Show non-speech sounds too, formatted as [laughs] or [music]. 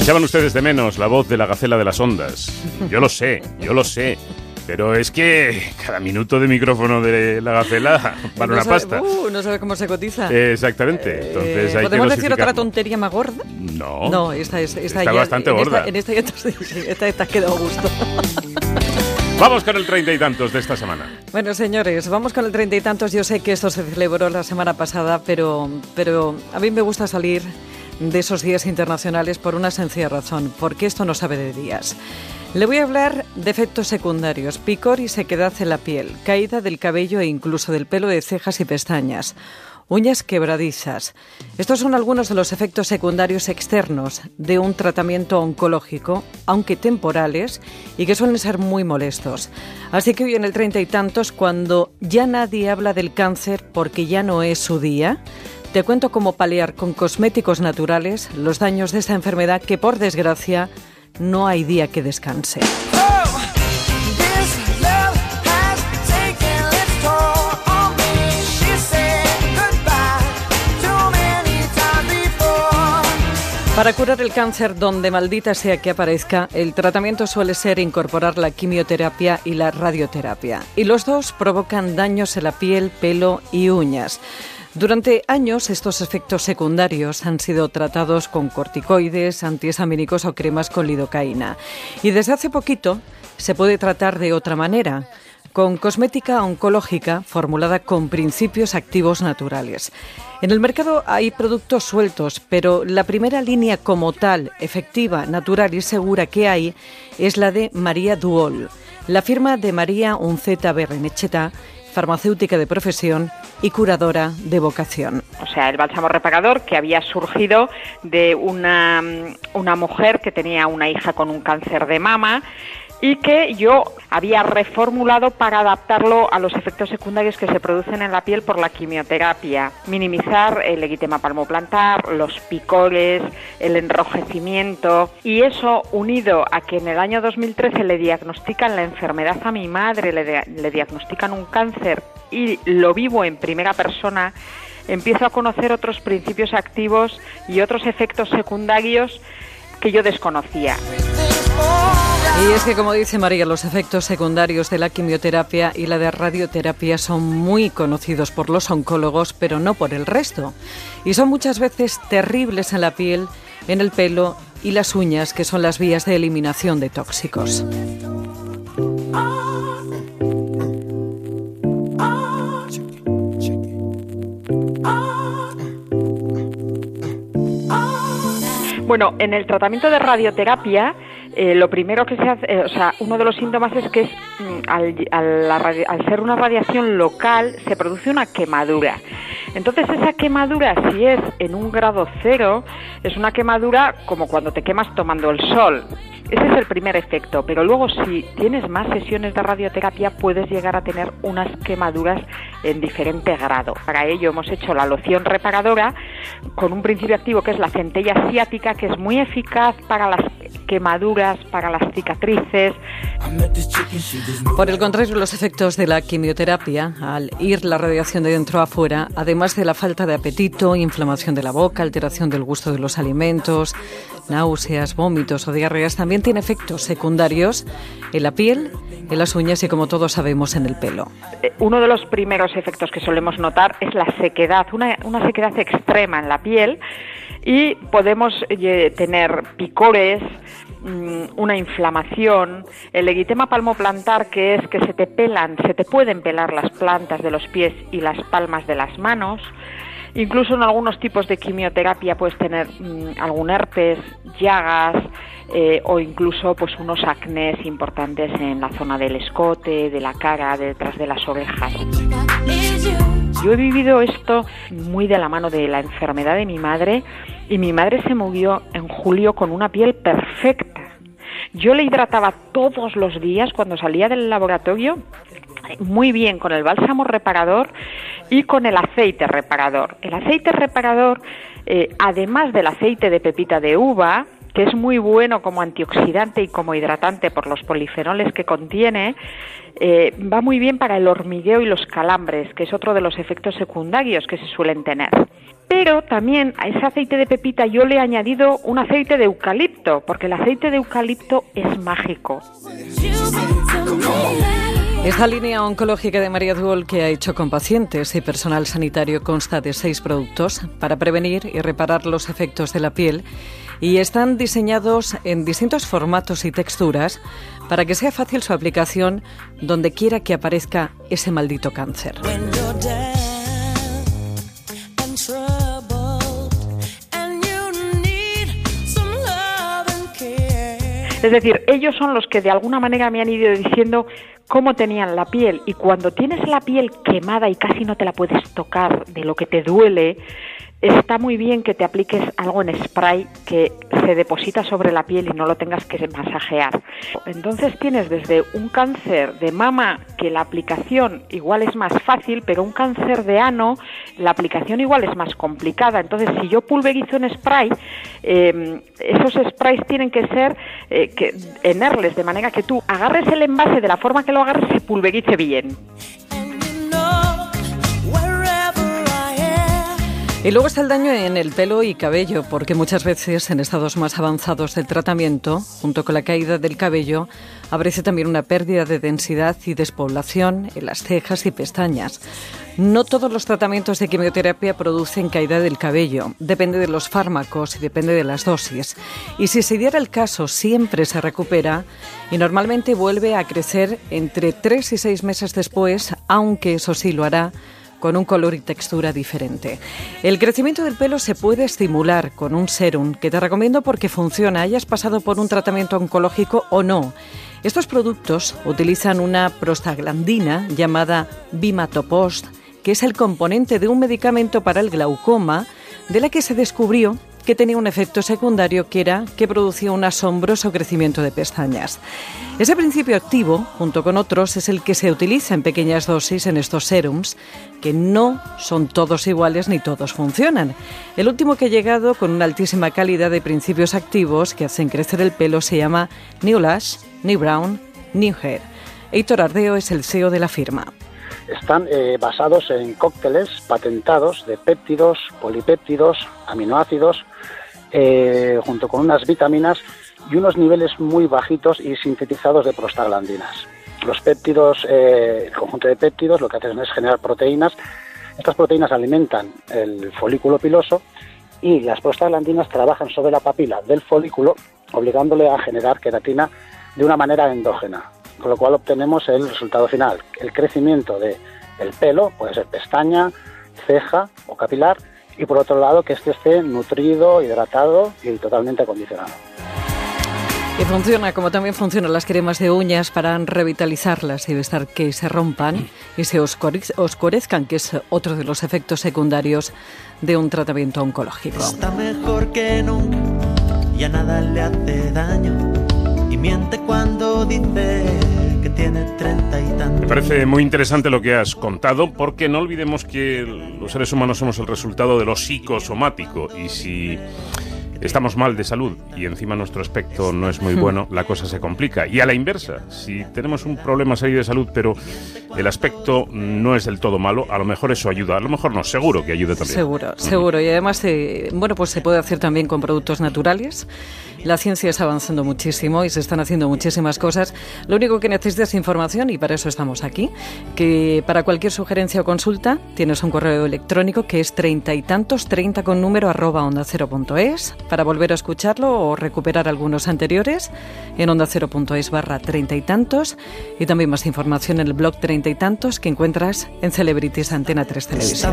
Echaban ustedes de menos la voz de la gacela de las ondas. Yo lo sé, yo lo sé. Pero es que cada minuto de micrófono de la gacela [laughs] vale una pasta. Uh, no sabe cómo se cotiza. exactamente. Entonces hay ¿Podemos que decir otra tontería más gorda? No. No, esta es Está bastante gorda. En esta, [laughs] en esta, esta, esta, quedado a gusto. [laughs] Vamos con el treinta y tantos de esta semana. Bueno, señores, vamos con el treinta y tantos. Yo sé que esto se celebró la semana pasada, pero, pero a mí me gusta salir de esos días internacionales por una sencilla razón, porque esto no sabe de días. Le voy a hablar de efectos secundarios, picor y sequedad en la piel, caída del cabello e incluso del pelo de cejas y pestañas, uñas quebradizas. Estos son algunos de los efectos secundarios externos de un tratamiento oncológico, aunque temporales, y que suelen ser muy molestos. Así que hoy en el treinta y tantos, cuando ya nadie habla del cáncer porque ya no es su día, te cuento cómo paliar con cosméticos naturales los daños de esta enfermedad que, por desgracia, no hay día que descanse. Para curar el cáncer donde maldita sea que aparezca, el tratamiento suele ser incorporar la quimioterapia y la radioterapia. Y los dos provocan daños en la piel, pelo y uñas. Durante años estos efectos secundarios han sido tratados con corticoides, antihistamínicos o cremas con lidocaína. Y desde hace poquito se puede tratar de otra manera, con cosmética oncológica formulada con principios activos naturales. En el mercado hay productos sueltos, pero la primera línea como tal, efectiva, natural y segura que hay es la de María Duol. La firma de María Unceta Berrenecheta farmacéutica de profesión y curadora de vocación. O sea, el bálsamo reparador que había surgido de una, una mujer que tenía una hija con un cáncer de mama y que yo había reformulado para adaptarlo a los efectos secundarios que se producen en la piel por la quimioterapia, minimizar el equitema palmoplantar, los picores, el enrojecimiento y eso unido a que en el año 2013 le diagnostican la enfermedad a mi madre, le, le diagnostican un cáncer y lo vivo en primera persona, empiezo a conocer otros principios activos y otros efectos secundarios que yo desconocía. Y es que, como dice María, los efectos secundarios de la quimioterapia y la de radioterapia son muy conocidos por los oncólogos, pero no por el resto. Y son muchas veces terribles en la piel, en el pelo y las uñas, que son las vías de eliminación de tóxicos. Bueno, en el tratamiento de radioterapia, eh, lo primero que se hace, eh, o sea, uno de los síntomas es que es, mm, al, al, ser una radiación local se produce una quemadura. Entonces esa quemadura, si es en un grado cero, es una quemadura como cuando te quemas tomando el sol. Ese es el primer efecto, pero luego si tienes más sesiones de radioterapia puedes llegar a tener unas quemaduras en diferente grado. Para ello hemos hecho la loción reparadora con un principio activo que es la centella asiática, que es muy eficaz para las quemaduras, para las cicatrices. Por el contrario, los efectos de la quimioterapia, al ir la radiación de dentro a afuera, además de la falta de apetito, inflamación de la boca, alteración del gusto de los alimentos, náuseas, vómitos o diarreas, también tiene efectos secundarios en la piel, en las uñas y, como todos sabemos, en el pelo. Uno de los primeros efectos que solemos notar es la sequedad, una, sequedad extrema en la piel y podemos eh, tener picores, una inflamación, el eguitema palmoplantar que es que se te pelan, se te pueden pelar las plantas de los pies y las palmas de las manos. Incluso en algunos tipos de quimioterapia puedes tener mmm, algún herpes, llagas eh, o incluso pues unos acnés importantes en la zona del escote, de la cara, detrás de las orejas. Yo he vivido esto muy de la mano de la enfermedad de mi madre y mi madre se murió en julio con una piel perfecta. Yo le hidrataba todos los días cuando salía del laboratorio muy bien con el bálsamo reparador y con el aceite reparador. El aceite reparador, eh, además del aceite de pepita de uva, es muy bueno como antioxidante y como hidratante por los polifenoles que contiene, eh, va muy bien para el hormigueo y los calambres, que es otro de los efectos secundarios que se suelen tener. pero también a ese aceite de pepita yo le he añadido un aceite de eucalipto, porque el aceite de eucalipto es mágico. Esta línea oncológica de María Duol que ha hecho con pacientes y personal sanitario consta de seis productos para prevenir y reparar los efectos de la piel y están diseñados en distintos formatos y texturas para que sea fácil su aplicación donde quiera que aparezca ese maldito cáncer. Es decir, ellos son los que de alguna manera me han ido diciendo cómo tenían la piel y cuando tienes la piel quemada y casi no te la puedes tocar de lo que te duele, está muy bien que te apliques algo en spray que se deposita sobre la piel y no lo tengas que masajear. Entonces tienes desde un cáncer de mama que la aplicación igual es más fácil, pero un cáncer de ano la aplicación igual es más complicada. Entonces si yo pulverizo en spray, eh, esos sprays tienen que ser eh, que, enerles, de manera que tú agarres el envase de la forma que lo agarres se pulverice bien. Y luego está el daño en el pelo y cabello, porque muchas veces en estados más avanzados del tratamiento, junto con la caída del cabello, aparece también una pérdida de densidad y despoblación en las cejas y pestañas. No todos los tratamientos de quimioterapia producen caída del cabello, depende de los fármacos y depende de las dosis. Y si se diera el caso, siempre se recupera y normalmente vuelve a crecer entre tres y seis meses después, aunque eso sí lo hará con un color y textura diferente. El crecimiento del pelo se puede estimular con un serum que te recomiendo porque funciona, hayas pasado por un tratamiento oncológico o no. Estos productos utilizan una prostaglandina llamada Bimatopost, que es el componente de un medicamento para el glaucoma de la que se descubrió que tenía un efecto secundario que era que producía un asombroso crecimiento de pestañas. Ese principio activo, junto con otros, es el que se utiliza en pequeñas dosis en estos serums, que no son todos iguales ni todos funcionan. El último que ha llegado con una altísima calidad de principios activos que hacen crecer el pelo se llama New Lash, New Brown, New Hair. Heitor Ardeo es el CEO de la firma están eh, basados en cócteles patentados de péptidos, polipéptidos, aminoácidos, eh, junto con unas vitaminas y unos niveles muy bajitos y sintetizados de prostaglandinas. Los péptidos, eh, el conjunto de péptidos lo que hacen es generar proteínas. Estas proteínas alimentan el folículo piloso y las prostaglandinas trabajan sobre la papila del folículo, obligándole a generar queratina de una manera endógena con lo cual obtenemos el resultado final, el crecimiento del el pelo, puede ser pestaña, ceja o capilar, y por otro lado que este esté nutrido, hidratado y totalmente acondicionado. Y funciona como también funcionan las cremas de uñas para revitalizarlas y evitar que se rompan y se oscurezcan, que es otro de los efectos secundarios de un tratamiento oncológico. Está mejor que nunca, ya nada le hace daño y miente cuando dice que tiene treinta y tantos. Me parece muy interesante lo que has contado, porque no olvidemos que los seres humanos somos el resultado de lo psicosomático y si estamos mal de salud y encima nuestro aspecto no es muy bueno, la cosa se complica. Y a la inversa, si tenemos un problema serio de salud, pero el aspecto no es del todo malo, a lo mejor eso ayuda. A lo mejor no, seguro que ayude también. Seguro, seguro. Y además, eh, bueno, pues se puede hacer también con productos naturales. La ciencia está avanzando muchísimo y se están haciendo muchísimas cosas. Lo único que necesitas es información y para eso estamos aquí. Que para cualquier sugerencia o consulta tienes un correo electrónico que es treinta y tantos, treinta con número arroba onda cero punto es para volver a escucharlo o recuperar algunos anteriores en onda cero.es barra treinta y tantos y también más información en el blog treinta y tantos que encuentras en Celebrities Antena 3 Televisión.